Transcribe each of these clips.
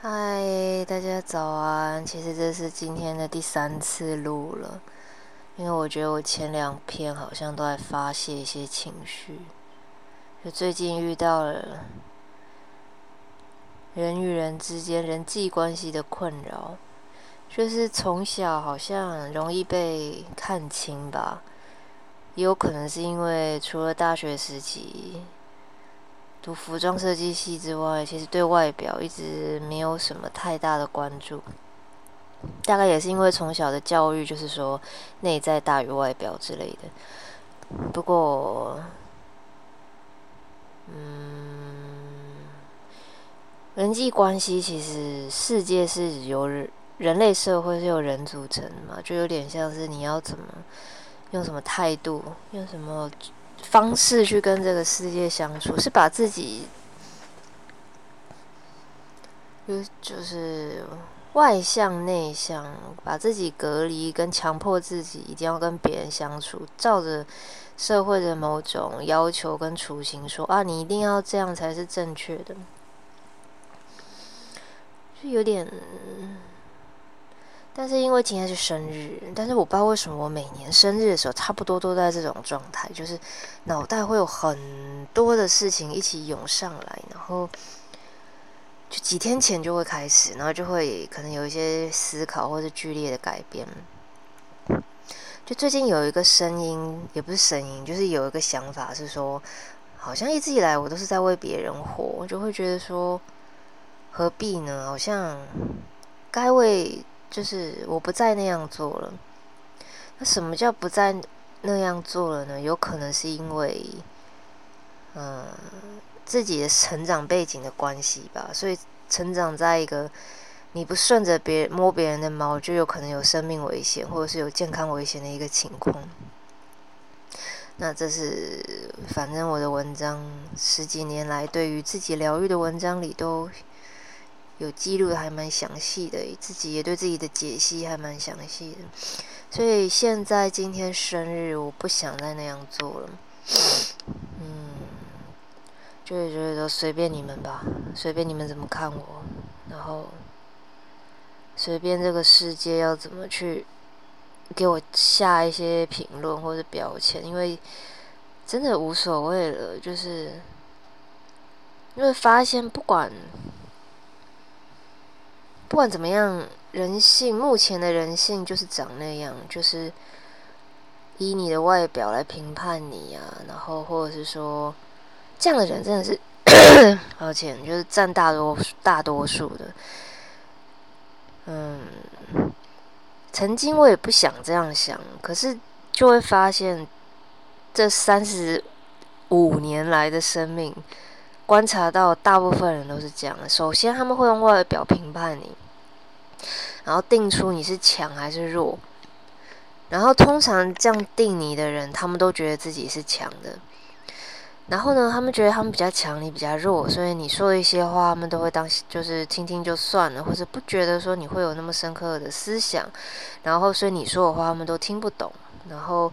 嗨，大家早安！其实这是今天的第三次录了，因为我觉得我前两篇好像都在发泄一些情绪，就最近遇到了人与人之间人际关系的困扰，就是从小好像容易被看清吧，也有可能是因为除了大学时期。读服装设计系之外，其实对外表一直没有什么太大的关注。大概也是因为从小的教育就是说内在大于外表之类的。不过，嗯，人际关系其实世界是由人类社会是由人组成的嘛，就有点像是你要怎么用什么态度，用什么。方式去跟这个世界相处，是把自己，就就是外向内向，把自己隔离，跟强迫自己一定要跟别人相处，照着社会的某种要求跟雏形说啊，你一定要这样才是正确的，就有点。但是因为今天是生日，但是我不知道为什么我每年生日的时候，差不多都在这种状态，就是脑袋会有很多的事情一起涌上来，然后就几天前就会开始，然后就会可能有一些思考或者剧烈的改变。就最近有一个声音，也不是声音，就是有一个想法是说，好像一直以来我都是在为别人活，我就会觉得说，何必呢？好像该为。就是我不再那样做了。那什么叫不再那样做了呢？有可能是因为，嗯，自己的成长背景的关系吧。所以成长在一个你不顺着别人摸别人的毛，就有可能有生命危险，或者是有健康危险的一个情况。那这是反正我的文章十几年来对于自己疗愈的文章里都。有记录还蛮详细的，自己也对自己的解析还蛮详细的，所以现在今天生日，我不想再那样做了，嗯，就觉得随便你们吧，随便你们怎么看我，然后随便这个世界要怎么去给我下一些评论或者标签，因为真的无所谓了，就是因为发现不管。不管怎么样，人性目前的人性就是长那样，就是以你的外表来评判你啊，然后或者是说，这样的人真的是，而且，就是占大多大多数的。嗯，曾经我也不想这样想，可是就会发现，这三十五年来的生命。观察到大部分人都是这样的。首先，他们会用外表评判你，然后定出你是强还是弱。然后，通常这样定你的人，他们都觉得自己是强的。然后呢，他们觉得他们比较强，你比较弱，所以你说一些话，他们都会当就是听听就算了，或者不觉得说你会有那么深刻的思想。然后，所以你说的话，他们都听不懂。然后，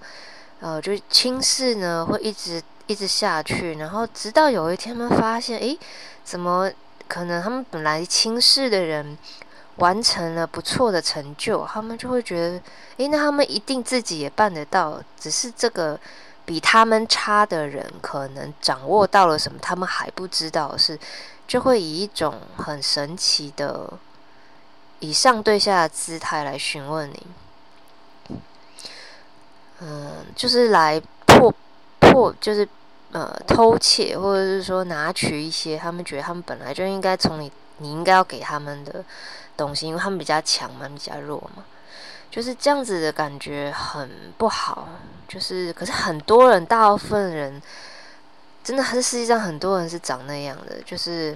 呃，就轻视呢，会一直。一直下去，然后直到有一天，他们发现，诶，怎么可能？他们本来轻视的人完成了不错的成就，他们就会觉得，诶，那他们一定自己也办得到。只是这个比他们差的人，可能掌握到了什么，他们还不知道，是就会以一种很神奇的以上对下的姿态来询问你，嗯，就是来。或就是呃偷窃，或者是说拿取一些他们觉得他们本来就应该从你你应该要给他们的东西，因为他们比较强嘛，比较弱嘛，就是这样子的感觉很不好。就是可是很多人，大部分人真的还是世界上很多人是长那样的。就是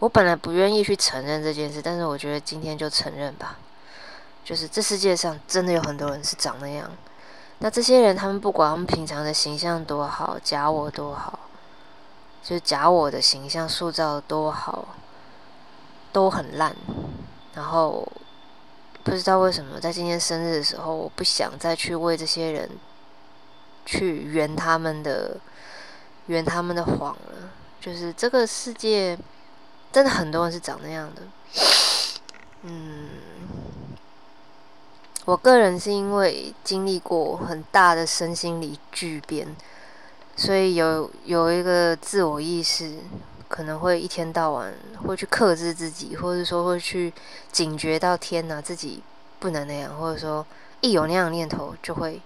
我本来不愿意去承认这件事，但是我觉得今天就承认吧。就是这世界上真的有很多人是长那样。那这些人，他们不管他们平常的形象多好，假我多好，就是假我的形象塑造多好，都很烂。然后不知道为什么，在今天生日的时候，我不想再去为这些人去圆他们的圆他们的谎了。就是这个世界真的很多人是长那样的。嗯，我个人是因为经历过很大的身心理巨变，所以有有一个自我意识，可能会一天到晚会去克制自己，或者说会去警觉到天哪，自己不能那样，或者说一有那样念头就会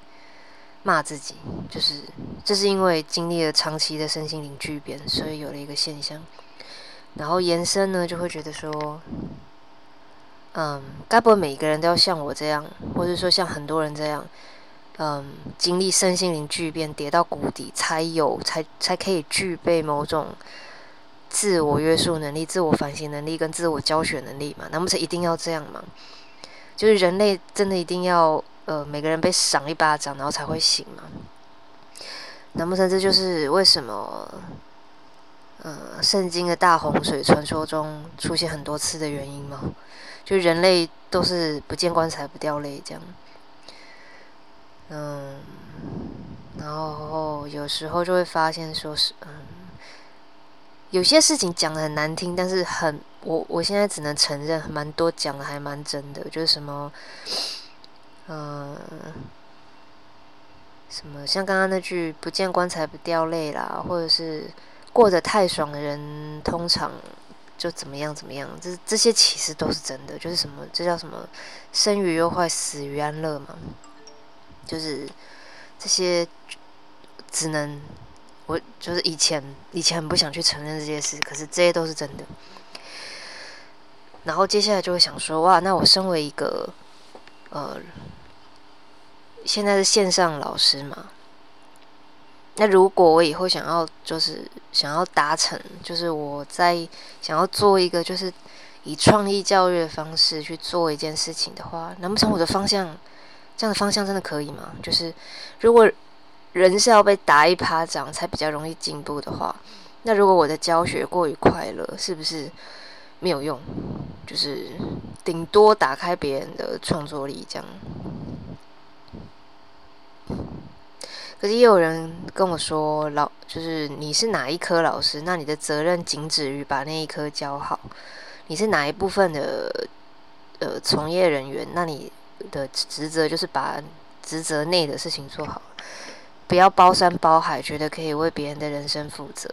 骂自己，就是这是因为经历了长期的身心灵巨变，所以有了一个现象。然后延伸呢，就会觉得说，嗯，该不会每一个人都要像我这样，或者说像很多人这样，嗯，经历身心灵巨变，跌到谷底，才有才才可以具备某种自我约束能力、自我反省能力跟自我教学能力嘛？难不成一定要这样吗？就是人类真的一定要呃每个人被赏一巴掌，然后才会醒吗？难不成这就是为什么？呃，圣经的大洪水传说中出现很多次的原因吗？就人类都是不见棺材不掉泪这样。嗯，然后有时候就会发现说是，嗯，有些事情讲的很难听，但是很我我现在只能承认，蛮多讲的还蛮真的，就是什么，嗯，什么像刚刚那句“不见棺材不掉泪”啦，或者是。过得太爽的人，通常就怎么样怎么样。这这些其实都是真的，就是什么，这叫什么“生于忧患，死于安乐”嘛。就是这些，只能我就是以前以前很不想去承认这些事，可是这些都是真的。然后接下来就会想说，哇，那我身为一个呃，现在是线上老师嘛。那如果我以后想要就是想要达成，就是我在想要做一个就是以创意教育的方式去做一件事情的话，难不成我的方向这样的方向真的可以吗？就是如果人是要被打一巴掌才比较容易进步的话，那如果我的教学过于快乐，是不是没有用？就是顶多打开别人的创作力这样。可是也有人跟我说，老就是你是哪一科老师，那你的责任仅止于把那一科教好。你是哪一部分的呃从业人员，那你的职责就是把职责内的事情做好，不要包山包海，觉得可以为别人的人生负责。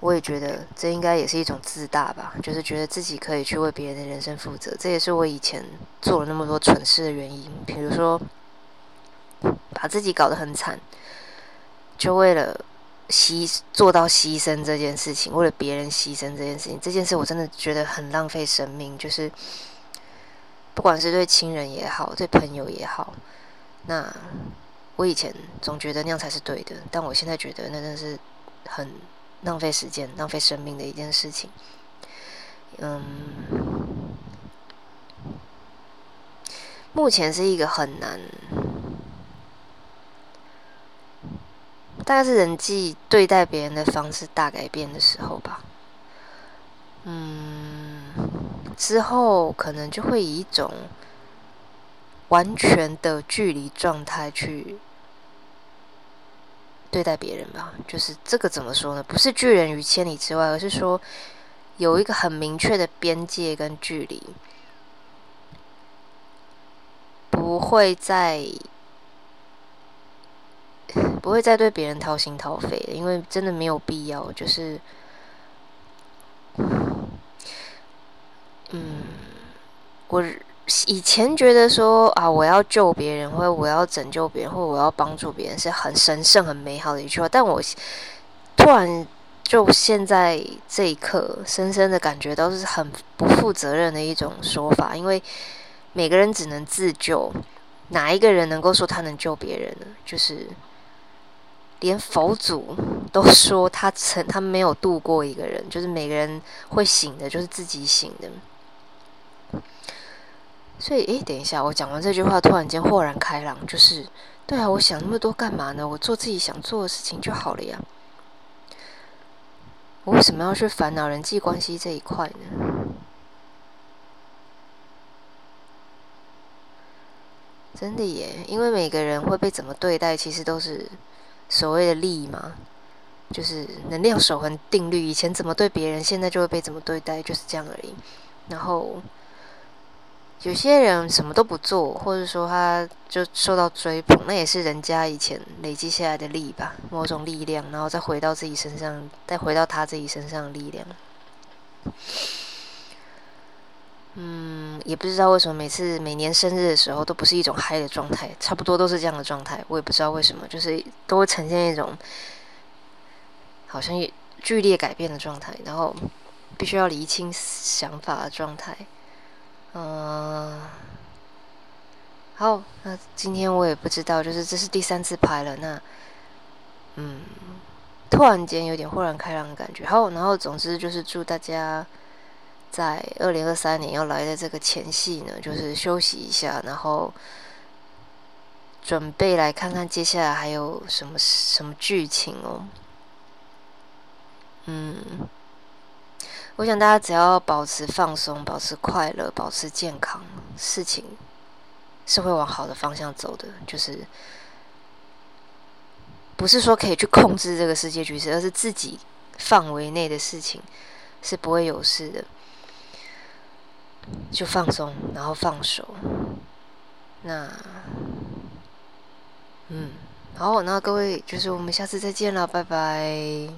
我也觉得这应该也是一种自大吧，就是觉得自己可以去为别人的人生负责。这也是我以前做了那么多蠢事的原因，比如说。把自己搞得很惨，就为了牺做到牺牲这件事情，为了别人牺牲这件事情，这件事我真的觉得很浪费生命。就是不管是对亲人也好，对朋友也好，那我以前总觉得那样才是对的，但我现在觉得那真的是很浪费时间、浪费生命的一件事情。嗯，目前是一个很难。大概是人际对待别人的方式大改变的时候吧。嗯，之后可能就会以一种完全的距离状态去对待别人吧。就是这个怎么说呢？不是拒人于千里之外，而是说有一个很明确的边界跟距离，不会再。不会再对别人掏心掏肺了，因为真的没有必要。就是，嗯，我以前觉得说啊，我要救别人，或者我要拯救别人，或者我要帮助别人，是很神圣、很美好的一句话。但我突然就现在这一刻，深深的感觉到是很不负责任的一种说法，因为每个人只能自救，哪一个人能够说他能救别人呢？就是。连佛祖都说他曾他没有度过一个人，就是每个人会醒的，就是自己醒的。所以，诶，等一下，我讲完这句话，突然间豁然开朗，就是，对啊，我想那么多干嘛呢？我做自己想做的事情就好了呀。我为什么要去烦恼人际关系这一块呢？真的耶，因为每个人会被怎么对待，其实都是。所谓的利嘛，就是能量守恒定律，以前怎么对别人，现在就会被怎么对待，就是这样而已。然后有些人什么都不做，或者说他就受到追捧，那也是人家以前累积下来的力吧，某种力量，然后再回到自己身上，再回到他自己身上的力量。嗯，也不知道为什么每次每年生日的时候都不是一种嗨的状态，差不多都是这样的状态。我也不知道为什么，就是都会呈现一种好像剧烈改变的状态，然后必须要厘清想法的状态。嗯，好，那今天我也不知道，就是这是第三次拍了，那嗯，突然间有点豁然开朗的感觉。好，然后总之就是祝大家。在二零二三年要来的这个前戏呢，就是休息一下，然后准备来看看接下来还有什么什么剧情哦。嗯，我想大家只要保持放松、保持快乐、保持健康，事情是会往好的方向走的。就是不是说可以去控制这个世界局势，而是自己范围内的事情是不会有事的。就放松，然后放手。那，嗯，好，那各位，就是我们下次再见了，拜拜。